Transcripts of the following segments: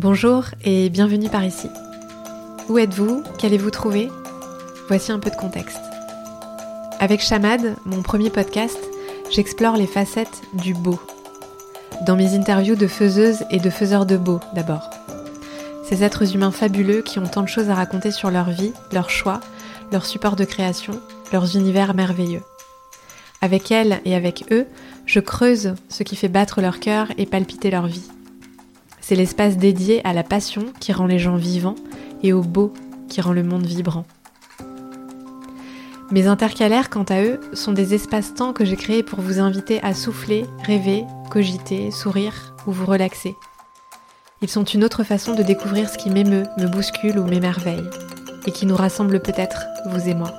Bonjour et bienvenue par ici. Où êtes-vous? Qu'allez-vous trouver? Voici un peu de contexte. Avec Chamad, mon premier podcast, j'explore les facettes du beau. Dans mes interviews de faiseuses et de faiseurs de beau d'abord. Ces êtres humains fabuleux qui ont tant de choses à raconter sur leur vie, leurs choix, leur support de création, leurs univers merveilleux. Avec elles et avec eux, je creuse ce qui fait battre leur cœur et palpiter leur vie. C'est l'espace dédié à la passion qui rend les gens vivants et au beau qui rend le monde vibrant. Mes intercalaires, quant à eux, sont des espaces-temps que j'ai créés pour vous inviter à souffler, rêver, cogiter, sourire ou vous relaxer. Ils sont une autre façon de découvrir ce qui m'émeut, me bouscule ou m'émerveille, et qui nous rassemble peut-être, vous et moi.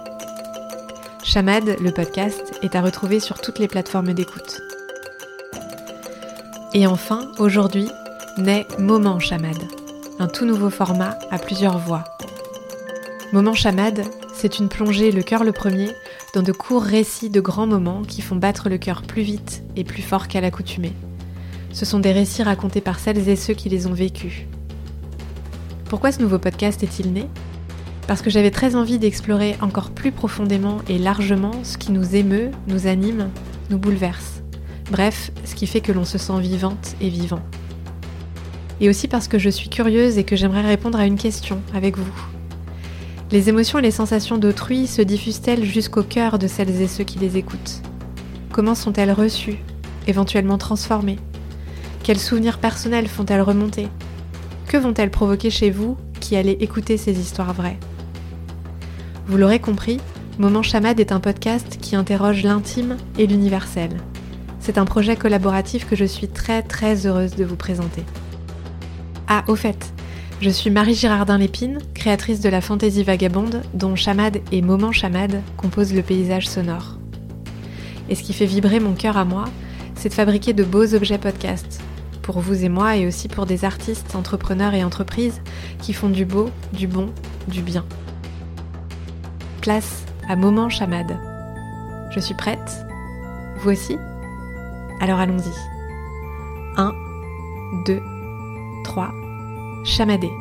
Chamad, le podcast, est à retrouver sur toutes les plateformes d'écoute. Et enfin, aujourd'hui, naît Moment Chamad, un tout nouveau format à plusieurs voix. Moment Chamad, c'est une plongée le cœur le premier dans de courts récits de grands moments qui font battre le cœur plus vite et plus fort qu'à l'accoutumée. Ce sont des récits racontés par celles et ceux qui les ont vécus. Pourquoi ce nouveau podcast est-il né? Parce que j'avais très envie d'explorer encore plus profondément et largement ce qui nous émeut, nous anime, nous bouleverse. Bref, ce qui fait que l'on se sent vivante et vivant et aussi parce que je suis curieuse et que j'aimerais répondre à une question avec vous. Les émotions et les sensations d'autrui se diffusent-elles jusqu'au cœur de celles et ceux qui les écoutent? Comment sont-elles reçues, éventuellement transformées? Quels souvenirs personnels font-elles remonter? Que vont-elles provoquer chez vous qui allez écouter ces histoires vraies? Vous l'aurez compris, Moment Chamad est un podcast qui interroge l'intime et l'universel. C'est un projet collaboratif que je suis très très heureuse de vous présenter. Ah, au fait, je suis Marie Girardin Lépine, créatrice de la fantaisie vagabonde dont Chamad et Moment Chamad composent le paysage sonore. Et ce qui fait vibrer mon cœur à moi, c'est de fabriquer de beaux objets podcast, pour vous et moi et aussi pour des artistes, entrepreneurs et entreprises qui font du beau, du bon, du bien. Place à Moment Chamad. Je suis prête? Vous aussi? Alors allons-y. 1, 2, 3, Chamadé.